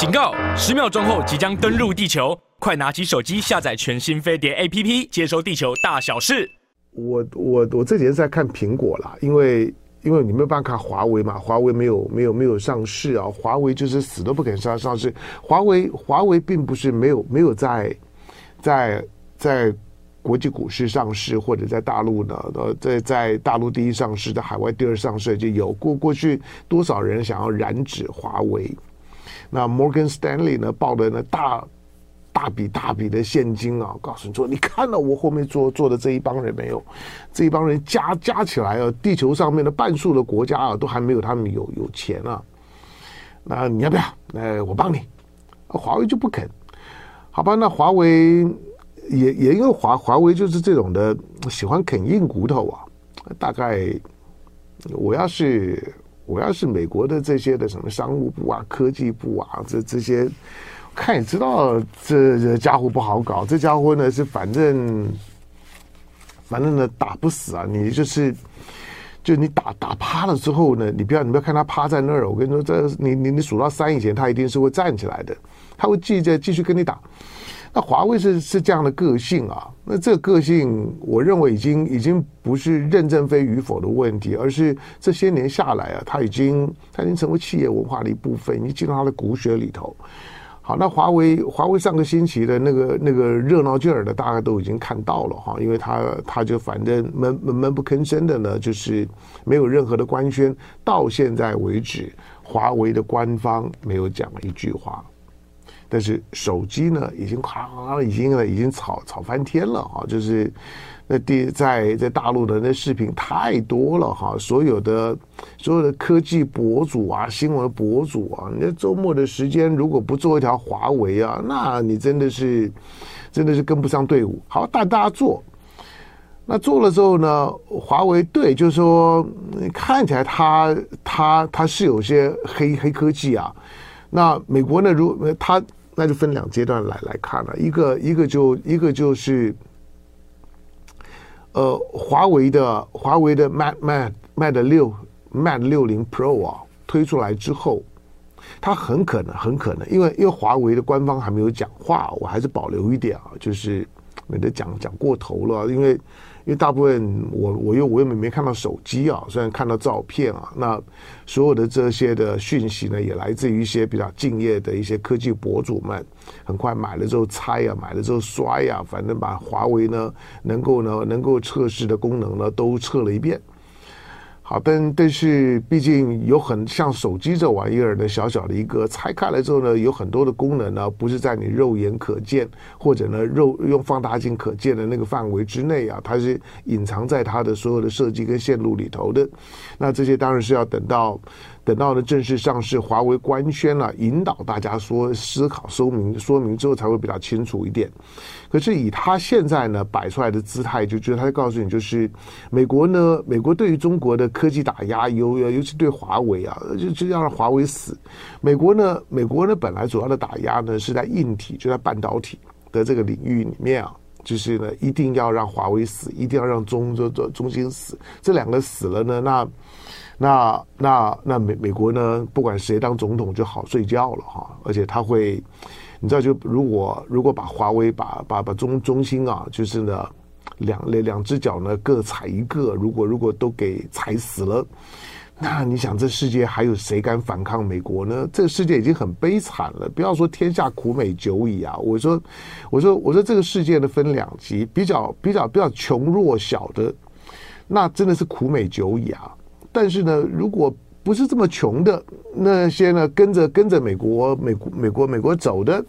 警告！十秒钟后即将登陆地球，快拿起手机下载全新飞碟 APP，接收地球大小事。我我我这几天在看苹果啦，因为因为你没有办法看华为嘛，华为没有没有没有上市啊，华为就是死都不肯上上市。华为华为并不是没有没有在在在国际股市上市，或者在大陆呢，呃，在在大陆第一上市，在海外第二上市就有过过去多少人想要染指华为？那 Morgan Stanley 呢报的呢大大笔大笔的现金啊，告诉你说，你看到我后面坐坐的这一帮人没有？这一帮人加加起来啊，地球上面的半数的国家啊，都还没有他们有有钱啊。那你要不要？呃，我帮你。华为就不肯。好吧，那华为也也因为华华为就是这种的喜欢啃硬骨头啊。大概我要是。我要是美国的这些的什么商务部啊、科技部啊，这这些，看也知道这这家伙不好搞。这家伙呢是反正反正呢打不死啊，你就是就你打打趴了之后呢，你不要你不要看他趴在那儿，我跟你说，这你你你数到三以前，他一定是会站起来的，他会继续继续跟你打。那华为是是这样的个性啊，那这个个性，我认为已经已经不是任正非与否的问题，而是这些年下来啊，他已经他已经成为企业文化的一部分，已经进入他的骨血里头。好，那华为华为上个星期的那个那个热闹劲儿的，大家都已经看到了哈，因为他他就反正闷闷闷不吭声的呢，就是没有任何的官宣，到现在为止，华为的官方没有讲一句话。但是手机呢，已经咔，已经已经炒炒翻天了哈！就是那第在在大陆的那视频太多了哈，所有的所有的科技博主啊、新闻博主啊，你周末的时间如果不做一条华为啊，那你真的是真的是跟不上队伍。好，但大家做，那做了之后呢，华为对，就是说看起来它它它是有些黑黑科技啊。那美国呢，如它。那就分两阶段来来看了，一个一个就一个就是，呃，华为的华为的 Mate Mate Mate 六 Mate 六零 Pro 啊推出来之后，它很可能很可能，因为因为华为的官方还没有讲话，我还是保留一点啊，就是免得讲讲过头了，因为。因为大部分我我又我又没没看到手机啊，虽然看到照片啊，那所有的这些的讯息呢，也来自于一些比较敬业的一些科技博主们，很快买了之后拆啊，买了之后摔呀，反正把华为呢能够呢能够测试的功能呢都测了一遍。好，但但是毕竟有很像手机这玩意儿的小小的一个拆开来之后呢，有很多的功能呢，不是在你肉眼可见或者呢肉用放大镜可见的那个范围之内啊，它是隐藏在它的所有的设计跟线路里头的。那这些当然是要等到。等到呢正式上市，华为官宣了，引导大家说思考说明说明之后才会比较清楚一点。可是以他现在呢摆出来的姿态，就觉得他就告诉你，就是美国呢，美国对于中国的科技打压，尤尤其对华为啊，就就要让华为死。美国呢，美国呢本来主要的打压呢是在硬体，就在半导体的这个领域里面啊，就是呢一定要让华为死，一定要让中中中中芯死，这两个死了呢，那。那那那美美国呢？不管谁当总统就好睡觉了哈，而且他会，你知道，就如果如果把华为把把把中中心啊，就是呢两两两只脚呢各踩一个，如果如果都给踩死了，那你想这世界还有谁敢反抗美国呢？这个世界已经很悲惨了，不要说天下苦美久矣啊！我说我说我说这个世界呢分两极，比较比较比较穷弱小的，那真的是苦美久矣啊！但是呢，如果不是这么穷的那些呢，跟着跟着美国、美国、美国、美国走的，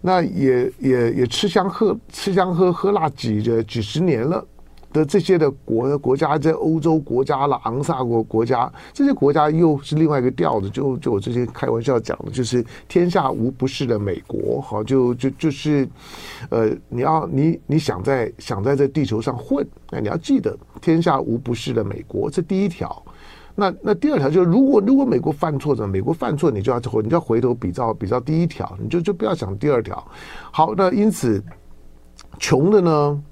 那也也也吃香喝吃香喝喝辣几这几十年了。的这些的国国家，在欧洲国家了、昂萨国国家，这些国家又是另外一个调子。就就我之前开玩笑讲的，就是天下无不是的美国，好，就就就是，呃，你要你你想在想在这地球上混，那你要记得天下无不是的美国，这第一条。那那第二条就是，如果如果美国犯错的？美国犯错，你就要回，你就要回头比照比照第一条，你就就不要想第二条。好，那因此穷的呢，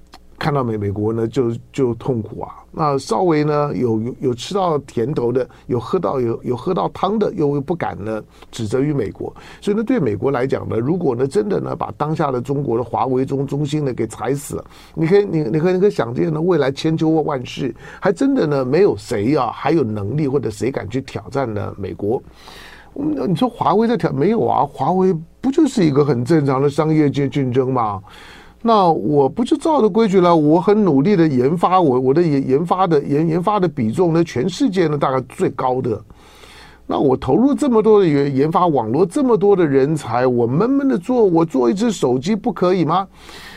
看到美美国呢就就痛苦啊。那稍微呢有有吃到甜头的，有喝到有有喝到汤的，又不敢呢指责于美国。所以呢，对美国来讲呢，如果呢真的呢把当下的中国的华为中中心呢给踩死了，你可以你你可以你可以想见呢，未来千秋万世还真的呢没有谁啊还有能力或者谁敢去挑战呢美国。你说华为在挑没有啊？华为不就是一个很正常的商业界竞争吗？那我不就照着规矩了？我很努力的研发，我我的研研发的研研发的比重呢，全世界呢大概最高的。那我投入这么多的研研发网络，这么多的人才，我闷闷的做，我做一只手机不可以吗？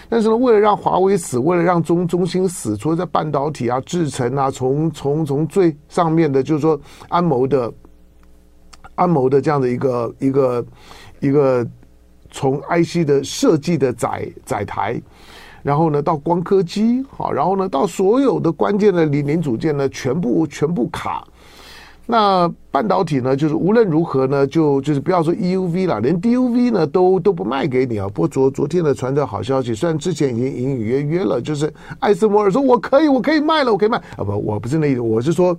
但是呢，为了让华为死，为了让中中兴死，除了在半导体啊、制程啊，从从从最上面的，就是说安谋的安谋的这样的一个一个一个。从 IC 的设计的载载台，然后呢到光刻机，好，然后呢到所有的关键的零零组件呢全部全部卡。那半导体呢，就是无论如何呢，就就是不要说 EUV 了，连 DUV 呢都都不卖给你啊。不过昨昨天呢传着好消息，虽然之前已经隐隐约约了，就是艾斯摩尔说我可以，我可以卖了，我可以卖啊。不，我不是那意思，我是说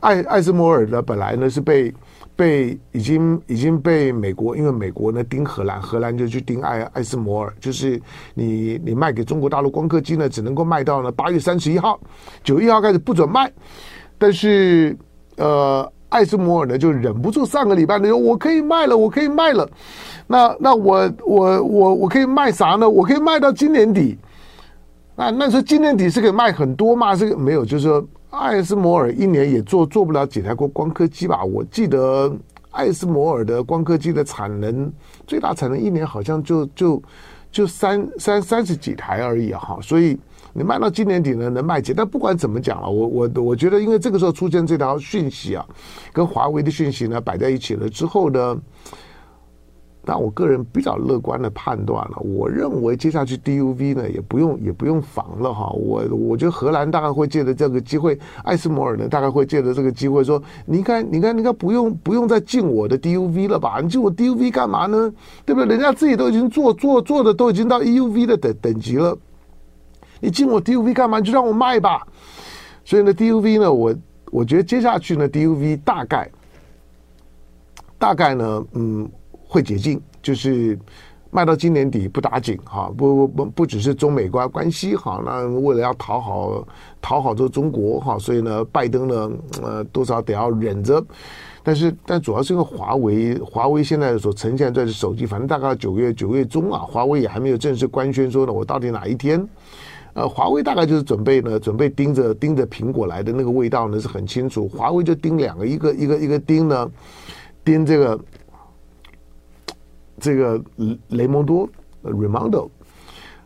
艾艾斯摩尔呢本来呢是被。被已经已经被美国，因为美国呢盯荷兰，荷兰就去盯艾艾斯摩尔，就是你你卖给中国大陆光刻机呢，只能够卖到呢八月三十一号，九月一号开始不准卖。但是呃，艾斯摩尔呢就忍不住上个礼拜呢说，我可以卖了，我可以卖了。那那我我我我可以卖啥呢？我可以卖到今年底。那那时候今年底是可以卖很多吗？这个没有，就是说。艾斯摩尔一年也做做不了几台光光刻机吧？我记得艾斯摩尔的光刻机的产能最大产能一年好像就就就三三三十几台而已哈，所以你卖到今年底呢能卖几？但不管怎么讲了，我我我觉得，因为这个时候出现这条讯息啊，跟华为的讯息呢摆在一起了之后呢。但我个人比较乐观的判断了，我认为接下去 DUV 呢也不用也不用防了哈，我我觉得荷兰大概会借着这个机会，艾斯摩尔呢大概会借着这个机会说，你看你看你看不用不用再进我的 DUV 了吧？你进我 DUV 干嘛呢？对不对？人家自己都已经做做做的都已经到 EUV 的等等级了，你进我 DUV 干嘛？你就让我卖吧。所以呢，DUV 呢，我我觉得接下去呢，DUV 大概大概呢，嗯。会解禁，就是卖到今年底不打紧哈，不不不不只是中美关关系哈，那为了要讨好讨好这个中国哈，所以呢，拜登呢呃多少得要忍着，但是但主要是因为华为华为现在所呈现在的手机，反正大概九月九月中啊，华为也还没有正式官宣说呢，我到底哪一天，呃，华为大概就是准备呢，准备盯着盯着苹果来的那个味道呢是很清楚，华为就盯两个，一个一个一个盯呢，盯这个。这个雷蒙多 Raimondo，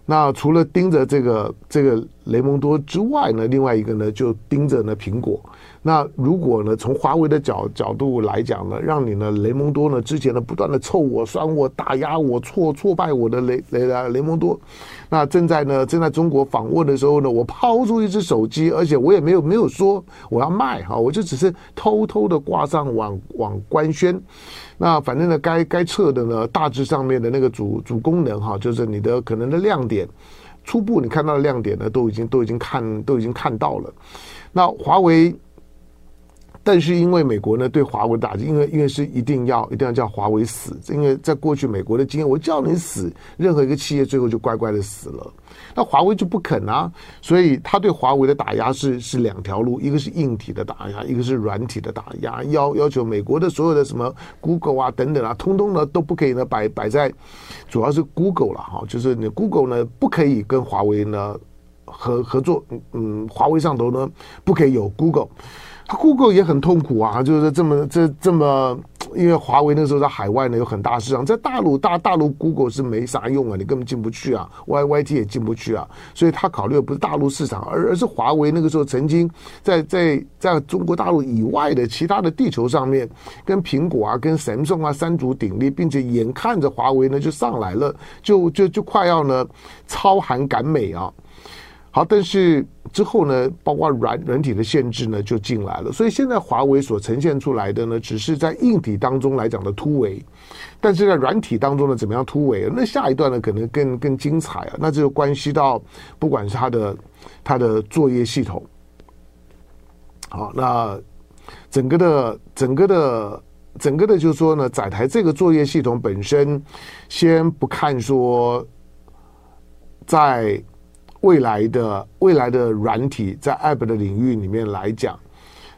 那除了盯着这个这个雷蒙多之外呢，另外一个呢就盯着呢苹果。那如果呢从华为的角角度来讲呢，让你呢雷蒙多呢之前呢不断的臭我、酸我、打压我、挫挫败我的雷雷啊雷蒙多，那正在呢正在中国访问的时候呢，我抛出一只手机，而且我也没有没有说我要卖哈，我就只是偷偷的挂上网网官宣。那反正呢，该该测的呢，大致上面的那个主主功能哈，就是你的可能的亮点，初步你看到的亮点呢，都已经都已经看都已经看到了。那华为。但是因为美国呢对华为打击，因为因为是一定要一定要叫华为死，因为在过去美国的经验，我叫你死，任何一个企业最后就乖乖的死了。那华为就不肯啊，所以他对华为的打压是是两条路，一个是硬体的打压，一个是软体的打压，要要求美国的所有的什么 Google 啊等等啊，通通呢都不可以呢摆摆在，主要是 Google 了哈，就是你 Google 呢不可以跟华为呢合合作，嗯，华为上头呢不可以有 Google。Google 也很痛苦啊，就是这么这这么，因为华为那时候在海外呢有很大市场，在大陆大大陆 Google 是没啥用啊，你根本进不去啊，YYT 也进不去啊，所以他考虑的不是大陆市场，而而是华为那个时候曾经在在在中国大陆以外的其他的地球上面，跟苹果啊、跟 Samsung 啊三足鼎立，并且眼看着华为呢就上来了，就就就快要呢超韩赶美啊。好，但是之后呢，包括软软体的限制呢，就进来了。所以现在华为所呈现出来的呢，只是在硬体当中来讲的突围，但是在软体当中呢，怎么样突围？那下一段呢，可能更更精彩啊！那这就关系到，不管是它的它的作业系统。好，那整个的整个的整个的，就是说呢，载台这个作业系统本身，先不看说，在未来的未来的软体在 App 的领域里面来讲，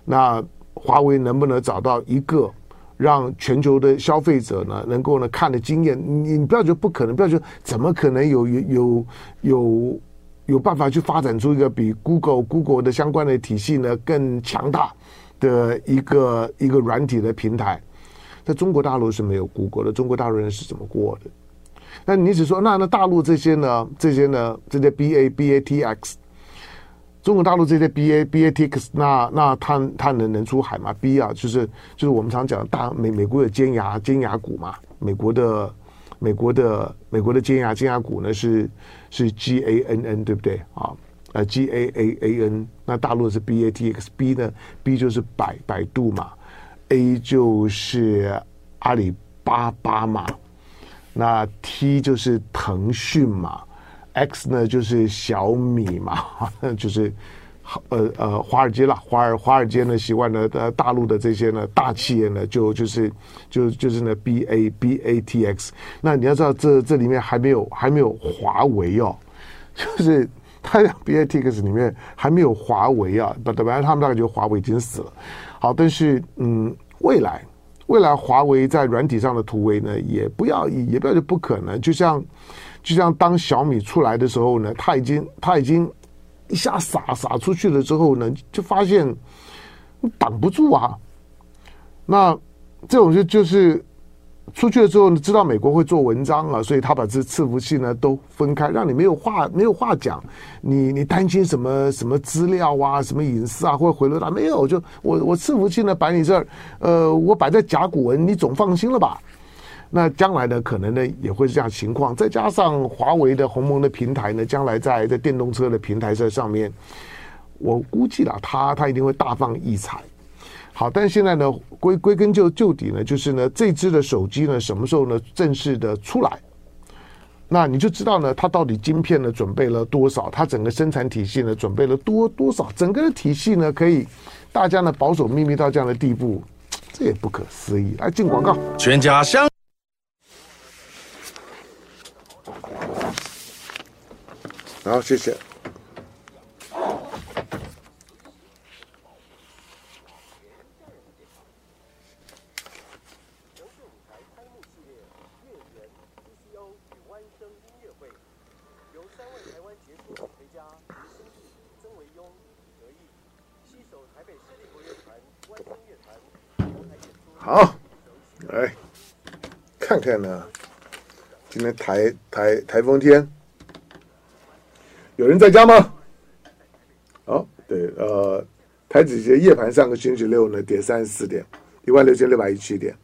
那华为能不能找到一个让全球的消费者呢能够呢看得经验？你你不要觉得不可能，不要觉得怎么可能有有有有。有办法去发展出一个比 Google Google 的相关的体系呢更强大的一个一个软体的平台，在中国大陆是没有 Google 的，中国大陆人是怎么过的？那你只说那那大陆这些呢？这些呢？这些 BA BATX，中国大陆这些 BA BATX，那那它它能能出海吗？B 啊，就是就是我们常讲的大美美国的尖牙尖牙股嘛，美国的。美国的美国的尖牙尖牙股呢是是 G A N N 对不对啊？呃 G A A A N，那大陆是 B A T X，B 呢 B 就是百百度嘛，A 就是阿里巴巴嘛，那 T 就是腾讯嘛，X 呢就是小米嘛，就是。呃呃，华尔街啦，华尔华尔街呢，习惯呢，呃，大陆的这些呢，大企业呢，就就是就就是呢，B A B A T X。那你要知道这，这里面还没有还没有华为哦，就是它 B A T X 里面还没有华为啊，本本来他们大概觉得华为已经死了。好，但是嗯，未来未来华为在软体上的突围呢，也不要也不要就不可能。就像就像当小米出来的时候呢，它已经它已经。一下撒撒出去了之后呢，就发现挡不住啊。那这种就就是出去了之后呢，知道美国会做文章啊，所以他把这伺服器呢都分开，让你没有话没有话讲。你你担心什么什么资料啊，什么隐私啊，或者回流他没有？就我我伺服器呢摆你这儿，呃，我摆在甲骨文，你总放心了吧？那将来呢，可能呢也会是这样情况。再加上华为的鸿蒙的平台呢，将来在在电动车的平台这上面，我估计了，它它一定会大放异彩。好，但是现在呢，归归根究究底呢，就是呢，这支的手机呢，什么时候呢正式的出来？那你就知道呢，它到底晶片呢准备了多少？它整个生产体系呢准备了多多少？整个的体系呢可以大家呢保守秘密到这样的地步，这也不可思议。来进广告，全家香。好，谢谢。台台台风天。有人在家吗？哦，对，呃，台指期夜盘上个星期六呢，跌三十四点，一万六千六百一七点，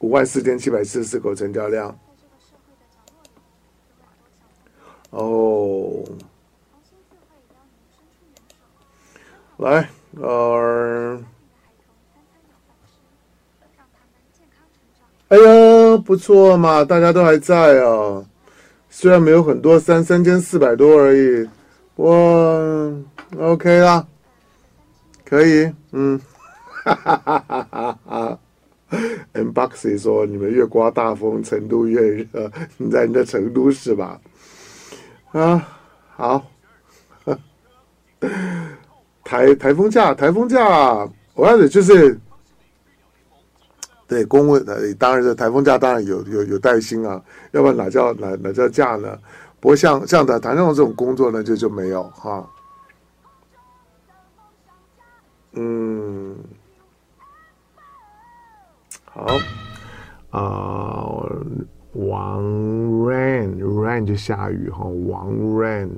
五万四千七百四十四口成交量。哦，来，呃，哎呀，不错嘛，大家都还在啊。虽然没有很多，三三千四百多而已，哇，OK 啦，可以，嗯，哈哈哈哈哈哈！Nboxy 说你们越刮大风，成都越热，你 在你的成都是吧？啊，好，台台风假，台风假，我要的就是。对，公务呃，当然是台风假，当然有有有带薪啊，要不然哪叫哪哪叫假呢？不过像像的台上这种工作呢，就就没有哈。嗯，好啊、呃，王 rain rain 就下雨哈，王 rain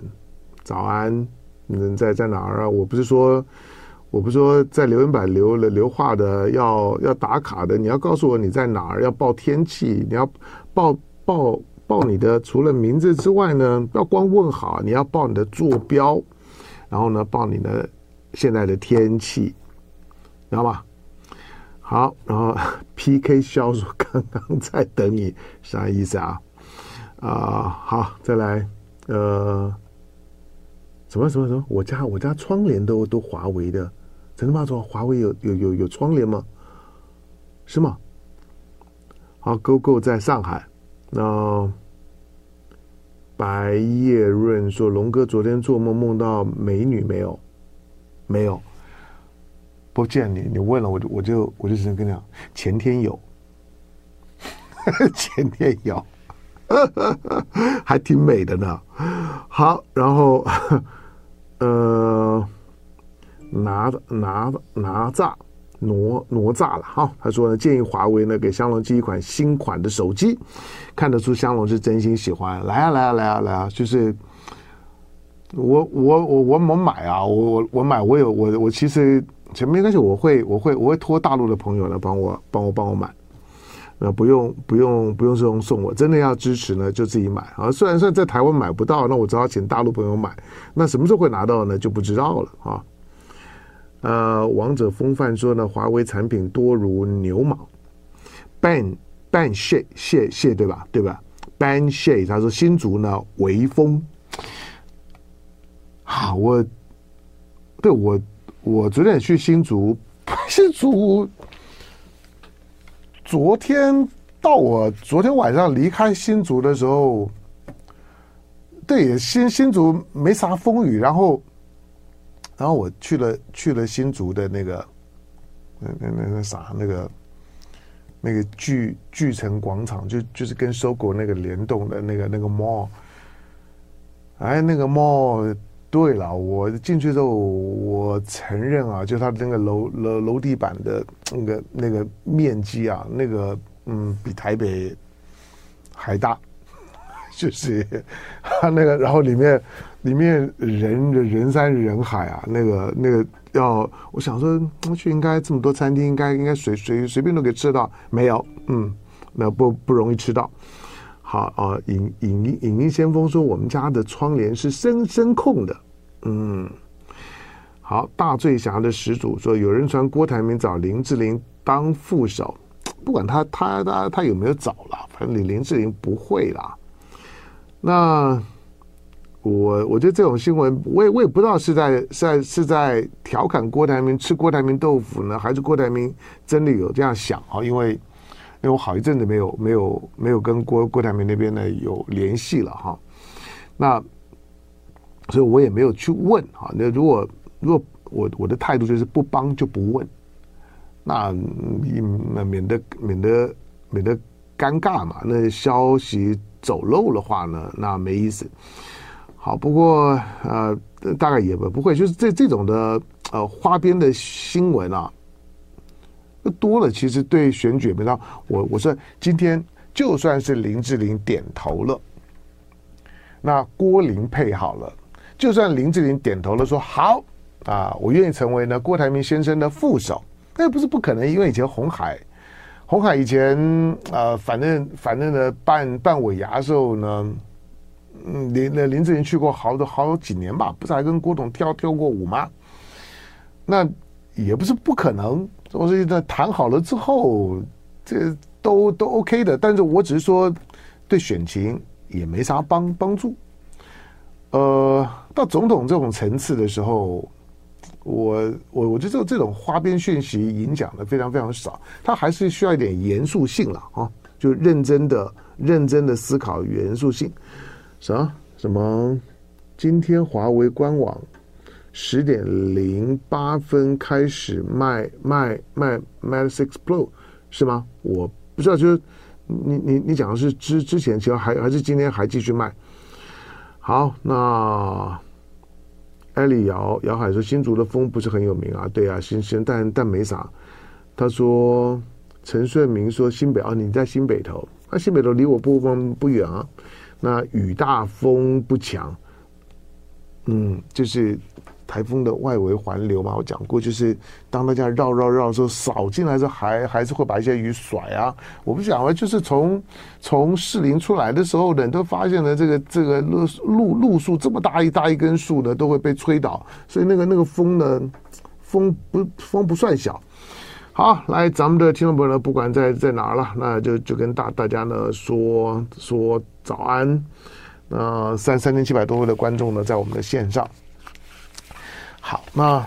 早安，你在在哪儿啊？我不是说。我不是说在留言板留了留话的要要打卡的，你要告诉我你在哪儿，要报天气，你要报报报你的除了名字之外呢，不要光问好，你要报你的坐标，然后呢报你的现在的天气，知道吗？好，然后 PK 销售刚刚在等你，啥意思啊？啊、好，再来，呃。什么什么什么？我家我家窗帘都都华为的，真的吗？说华为有有有有窗帘吗？是吗？好，Go Go 在上海。那白叶润说：“龙哥昨天做梦梦到美女没有？没有。不见你，你问了我就我就我就只能跟你讲，前天有，前天有，还挺美的呢。好，然后 呃，拿拿拿炸。”哪哪吒了哈，他说呢，建议华为呢给香龙寄一款新款的手机，看得出香龙是真心喜欢。来啊来啊来啊来啊，就是我我我我我买啊，我我我买，我有我我其实前面没关系，我会我会我会托大陆的朋友来帮我帮我帮我买，那不用不用不用这种送我，真的要支持呢就自己买啊。虽然说在台湾买不到，那我只好请大陆朋友买，那什么时候会拿到呢？就不知道了啊。呃，王者风范说呢，华为产品多如牛毛。ban ban She 谢谢对吧？对吧？ban 谢他说新竹呢微风。好，我对我我昨天去新竹，新竹昨天到我昨天晚上离开新竹的时候，对，新新竹没啥风雨，然后。然后我去了去了新竹的那个那那那那啥那个那个巨巨城广场，就就是跟搜狗那个联动的那个那个 mall。哎，那个 mall，对了，我进去之后，我承认啊，就它那个楼楼楼地板的那个那个面积啊，那个嗯，比台北还大，就是它那个，然后里面。里面人人山人海啊，那个那个要，我想说，我去应该这么多餐厅，应该应该随随随便都可以吃到，没有，嗯，那不不容易吃到。好啊，影影影音先锋说，我们家的窗帘是声声控的，嗯，好，大醉侠的始祖说，有人传郭台铭找林志玲当副手，不管他他他他有没有找了，反正林林志玲不会啦，那。我我觉得这种新闻，我也我也不知道是在是在是在调侃郭台铭吃郭台铭豆腐呢，还是郭台铭真的有这样想啊？因为因为我好一阵子没有没有没有跟郭郭台铭那边呢有联系了哈，那所以我也没有去问哈。那如果如果我我的态度就是不帮就不问，那那免得免得免得尴尬嘛。那消息走漏的话呢，那没意思。好，不过呃，大概也不不会，就是这这种的呃花边的新闻啊，多了。其实对选举没到，我我说今天就算是林志玲点头了，那郭林配好了，就算林志玲点头了，说好啊，我愿意成为呢郭台铭先生的副手，那也不是不可能，因为以前红海，红海以前呃，反正反正呢办办尾牙的时候呢。嗯，林那林志玲去过好多好几年吧，不是还跟郭董跳跳过舞吗？那也不是不可能。我是在谈好了之后，这都都 OK 的。但是我只是说，对选情也没啥帮帮助。呃，到总统这种层次的时候，我我我觉得这这种花边讯息影响的非常非常少，他还是需要一点严肃性了啊，就认真的认真的思考严肃性。啥？什么？今天华为官网十点零八分开始卖卖卖 Mate Six Pro 是吗？我不知道，就是你你你讲的是之之前，其实还还是今天还继续卖。好，那艾丽瑶姚海说新竹的风不是很有名啊，对啊，新鲜，但但没啥。他说陈顺明说新北啊，你在新北投，那、啊、新北投离我不方不远啊。那雨大风不强，嗯，就是台风的外围环流嘛。我讲过，就是当大家绕绕绕的时候，扫进来的时候还还是会把一些雨甩啊。我不讲了，就是从从士林出来的时候呢，都发现了这个这个路路路树这么大一大一根树呢，都会被吹倒。所以那个那个风呢，风不风不算小。好，来咱们的听众朋友呢，不管在在哪儿了，那就就跟大大家呢说说早安。那三三千七百多位的观众呢，在我们的线上。好，那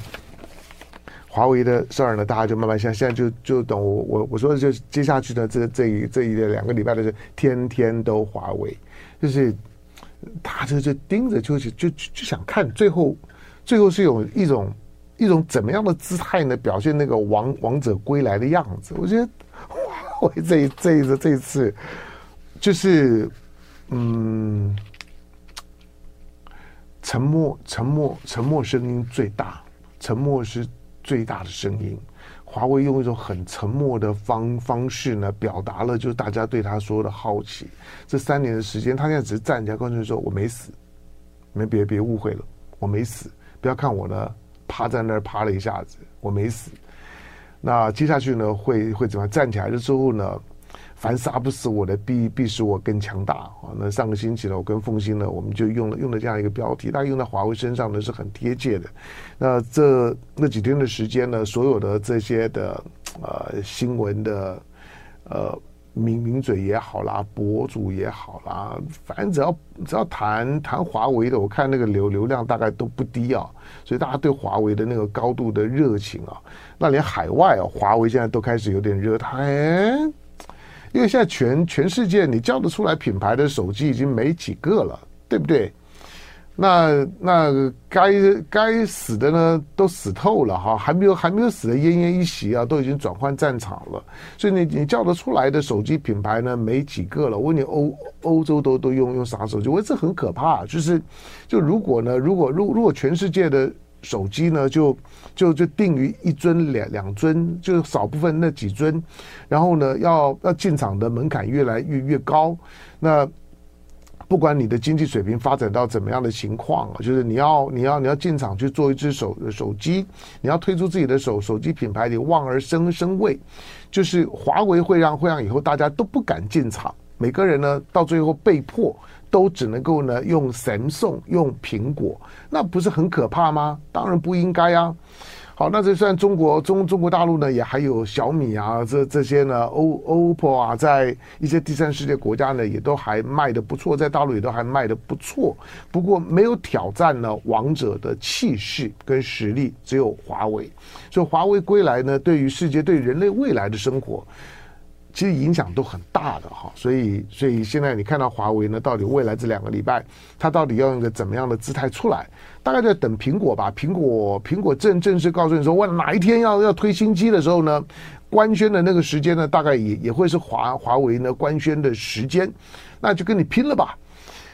华为的事儿呢，大家就慢慢现现在就就等我我我说的就是接下去的这这一这一两个礼拜的是天天都华为，就是他就就盯着就就就就想看最后最后是有一种一种怎么样的姿态呢？表现那个王王者归来的样子。我觉得华为这一这这次就是嗯。沉默，沉默，沉默声音最大。沉默是最大的声音。华为用一种很沉默的方方式呢，表达了就是大家对他说的好奇。这三年的时间，他现在只是站起来，告诉你说：“我没死，你们别别误会了，我没死。不要看我呢，趴在那儿趴了一下子，我没死。”那接下去呢，会会怎么样？站起来了之后呢？凡杀不死我的，必必使我更强大啊！那上个星期呢，我跟凤馨呢，我们就用了用了这样一个标题，大概用在华为身上呢是很贴切的。那这那几天的时间呢，所有的这些的呃新闻的呃名名嘴也好啦，博主也好啦，反正只要只要谈谈华为的，我看那个流流量大概都不低啊。所以大家对华为的那个高度的热情啊，那连海外啊，华为现在都开始有点热谈。因为现在全全世界你叫得出来品牌的手机已经没几个了，对不对？那那该该死的呢都死透了哈，还没有还没有死的奄奄一息啊，都已经转换战场了。所以你你叫得出来的手机品牌呢没几个了。我问你欧欧洲都都用用啥手机？我这很可怕。就是就如果呢，如果如如果全世界的。手机呢，就就就定于一尊两两尊，就少部分那几尊，然后呢，要要进场的门槛越来越越高。那不管你的经济水平发展到怎么样的情况啊，就是你要你要你要进场去做一只手手机，你要推出自己的手手机品牌，你望而生生畏，就是华为会让会让以后大家都不敢进场，每个人呢到最后被迫。都只能够呢用神送用苹果，那不是很可怕吗？当然不应该啊。好，那这算中国中中国大陆呢，也还有小米啊，这这些呢，O OPPO 啊，在一些第三世界国家呢，也都还卖得不错，在大陆也都还卖得不错。不过没有挑战呢王者的气势跟实力，只有华为。所以华为归来呢，对于世界对人类未来的生活。其实影响都很大的哈，所以所以现在你看到华为呢，到底未来这两个礼拜，它到底要用一个怎么样的姿态出来？大概在等苹果吧。苹果苹果正正式告诉你说，我哪一天要要推新机的时候呢，官宣的那个时间呢，大概也也会是华华为呢官宣的时间，那就跟你拼了吧。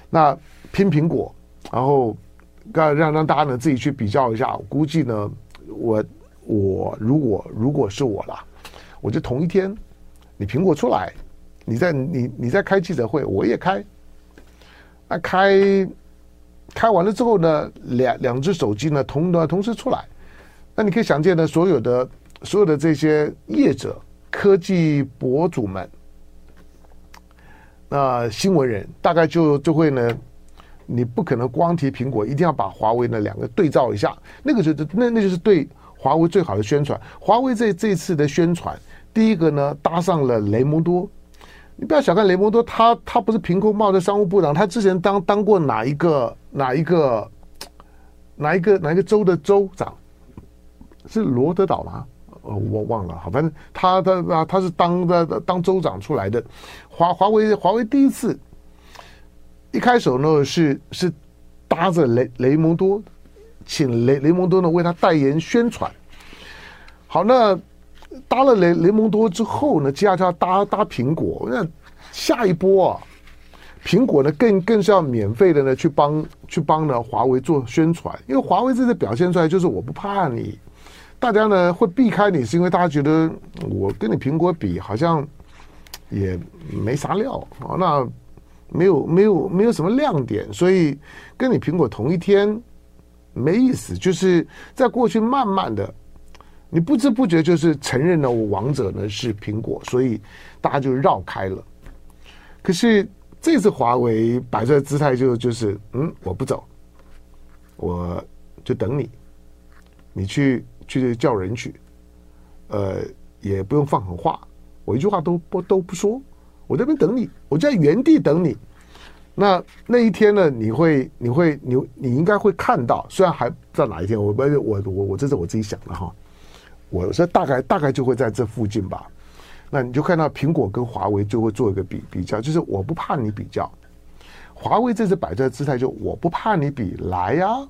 那拼苹果，然后让让让大家呢自己去比较一下。我估计呢，我我如果如果是我了，我就同一天。你苹果出来，你在你你在开记者会，我也开。那开开完了之后呢，两两只手机呢同的同时出来，那你可以想见呢，所有的所有的这些业者、科技博主们，那新闻人大概就就会呢，你不可能光提苹果，一定要把华为呢两个对照一下，那个就是那那就是对华为最好的宣传。华为这这次的宣传。第一个呢，搭上了雷蒙多。你不要小看雷蒙多，他他不是凭空冒的商务部长，他之前当当过哪一个哪一个哪一个哪一个州的州长？是罗德岛吗？呃，我忘了。好，反正他他啊，他是当的当州长出来的。华华为华为第一次一开手呢，是是搭着雷雷蒙多，请雷雷蒙多呢为他代言宣传。好，那。搭了雷雷蒙多之后呢，接下来搭搭苹果。那下一波啊，苹果呢更更是要免费的呢去帮去帮呢华为做宣传，因为华为这次表现出来就是我不怕你，大家呢会避开你，是因为大家觉得我跟你苹果比好像也没啥料啊，那没有没有没有什么亮点，所以跟你苹果同一天没意思，就是在过去慢慢的。你不知不觉就是承认了我王者呢是苹果，所以大家就绕开了。可是这次华为摆出来的姿态就就是，嗯，我不走，我就等你，你去去叫人去，呃，也不用放狠话，我一句话都不都不说，我这边等你，我就在原地等你。那那一天呢，你会你会你你应该会看到，虽然还不知道哪一天，我我我我我这是我自己想的哈，我说大概大概就会在这附近吧。那你就看到苹果跟华为就会做一个比比较，就是我不怕你比较，华为这次摆在姿态就我不怕你比，来呀、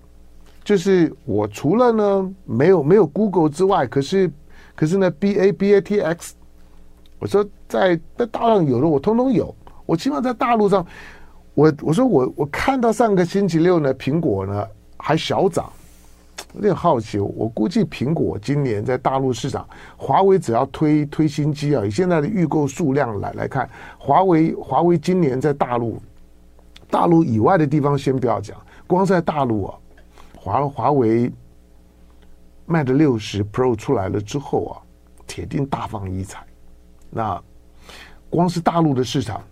就是我除了呢没有没有 Google 之外，可是可是呢 B A B A T X，我说在在大陆有的我通通有，我起码在大陆上，我我说我我看到上个星期六呢苹果呢还小涨。有点好奇，我估计苹果今年在大陆市场，华为只要推推新机啊，以现在的预购数量来来看，华为华为今年在大陆，大陆以外的地方先不要讲，光在大陆啊，华华为 Mate 六十 Pro 出来了之后啊，铁定大放异彩。那光是大陆的市场，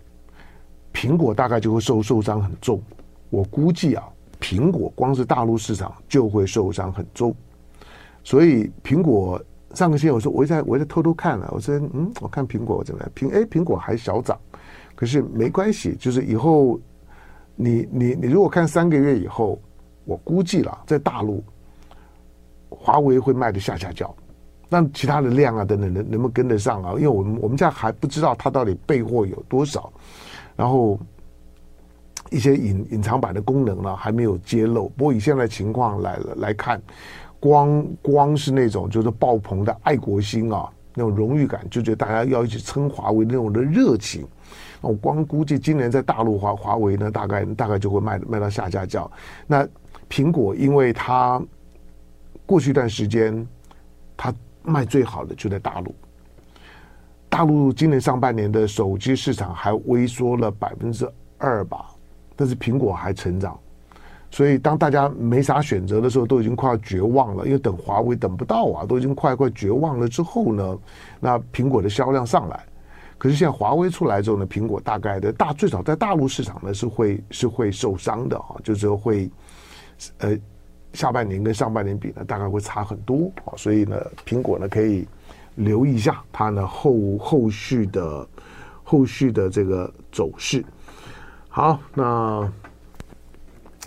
苹果大概就会受受伤很重，我估计啊。苹果光是大陆市场就会受伤很重，所以苹果上个星期我说我在我在偷偷看了，我说嗯，我看苹果怎么样？苹哎，苹果还小涨，可是没关系，就是以后你你你如果看三个月以后，我估计了在大陆华为会卖的下下叫，那其他的量啊等等能能不能跟得上啊？因为我们我们家还不知道它到底备货有多少，然后。一些隐隐藏版的功能呢，还没有揭露。不过以现在情况来来看，光光是那种就是爆棚的爱国心啊，那种荣誉感，就觉得大家要一起称华为那种的热情。我光估计今年在大陆华华为呢，大概大概就会卖卖到下家叫。那苹果，因为它过去一段时间它卖最好的就在大陆，大陆今年上半年的手机市场还微缩了百分之二吧。但是苹果还成长，所以当大家没啥选择的时候，都已经快要绝望了。因为等华为等不到啊，都已经快快绝望了之后呢，那苹果的销量上来。可是现在华为出来之后呢，苹果大概的大最少在大陆市场呢是会是会受伤的啊，就是会呃下半年跟上半年比呢，大概会差很多啊。所以呢，苹果呢可以留意一下它呢后后续的后续的这个走势。好，那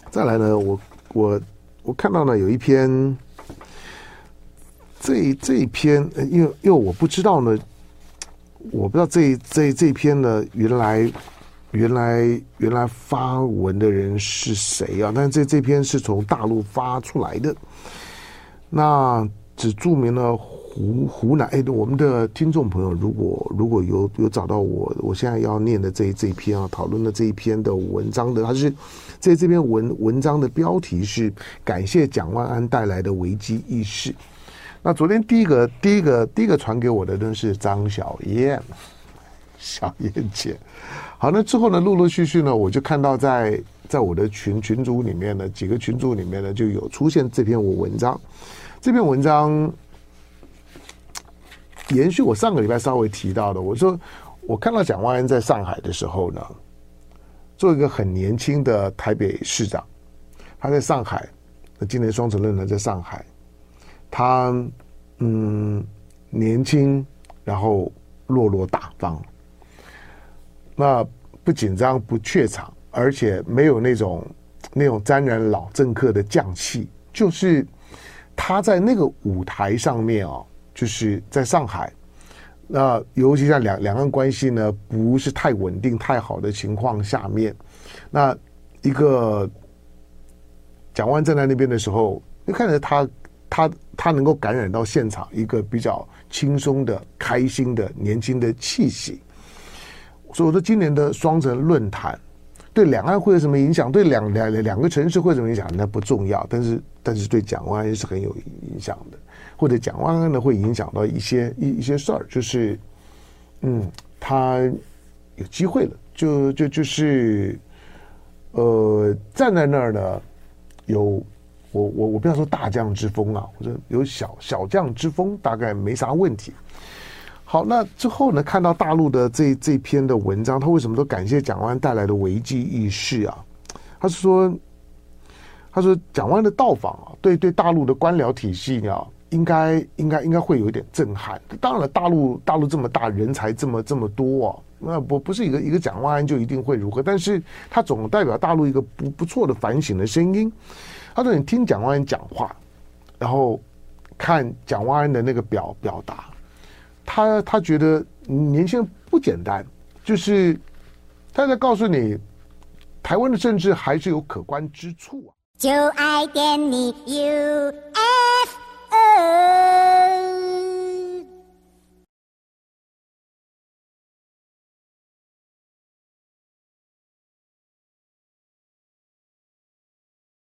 再来呢？我我我看到呢有一篇，这这一篇，因为因为我不知道呢，我不知道这这这篇呢，原来原来原来发文的人是谁啊？但是这这篇是从大陆发出来的，那只注明了。湖湖南哎，我们的听众朋友，如果如果有有找到我，我现在要念的这这一篇啊，讨论的这一篇的文章的，它是这这篇文文章的标题是感谢蒋万安带来的危机意识。那昨天第一个第一个第一个传给我的呢是张小燕，小燕姐。好，那之后呢，陆陆续续呢，我就看到在在我的群群组里面呢，几个群组里面呢，就有出现这篇文章，这篇文章。延续我上个礼拜稍微提到的，我说我看到蒋万安在上海的时候呢，做一个很年轻的台北市长，他在上海，那今年双城论坛在上海，他嗯年轻，然后落落大方，那不紧张不怯场，而且没有那种那种沾染老政客的匠气，就是他在那个舞台上面、哦。就是在上海，那尤其在两两岸关系呢不是太稳定、太好的情况下面，那一个蒋万站在那边的时候，你看着他，他他能够感染到现场一个比较轻松的、开心的、年轻的气息。所以我说，今年的双城论坛对两岸会有什么影响？对两两两个城市会有什么影响？那不重要，但是但是对蒋万安是很有影响的。或者蒋万安呢，会影响到一些一一些事儿，就是，嗯，他有机会了，就就就是，呃，站在那儿呢，有我我我不要说大将之风啊，或者有小小将之风，大概没啥问题。好，那之后呢，看到大陆的这这篇的文章，他为什么都感谢蒋万安带来的危机意识啊？他是说，他说蒋万的到访啊，对对大陆的官僚体系啊。应该应该应该会有一点震撼。当然了，大陆大陆这么大，人才这么这么多啊，那不不是一个一个蒋万安就一定会如何，但是他总代表大陆一个不不错的反省的声音。他说：“你听蒋万安讲话，然后看蒋万安的那个表表达，他他觉得年轻人不简单，就是他在告诉你，台湾的政治还是有可观之处啊。”就爱点你 UFO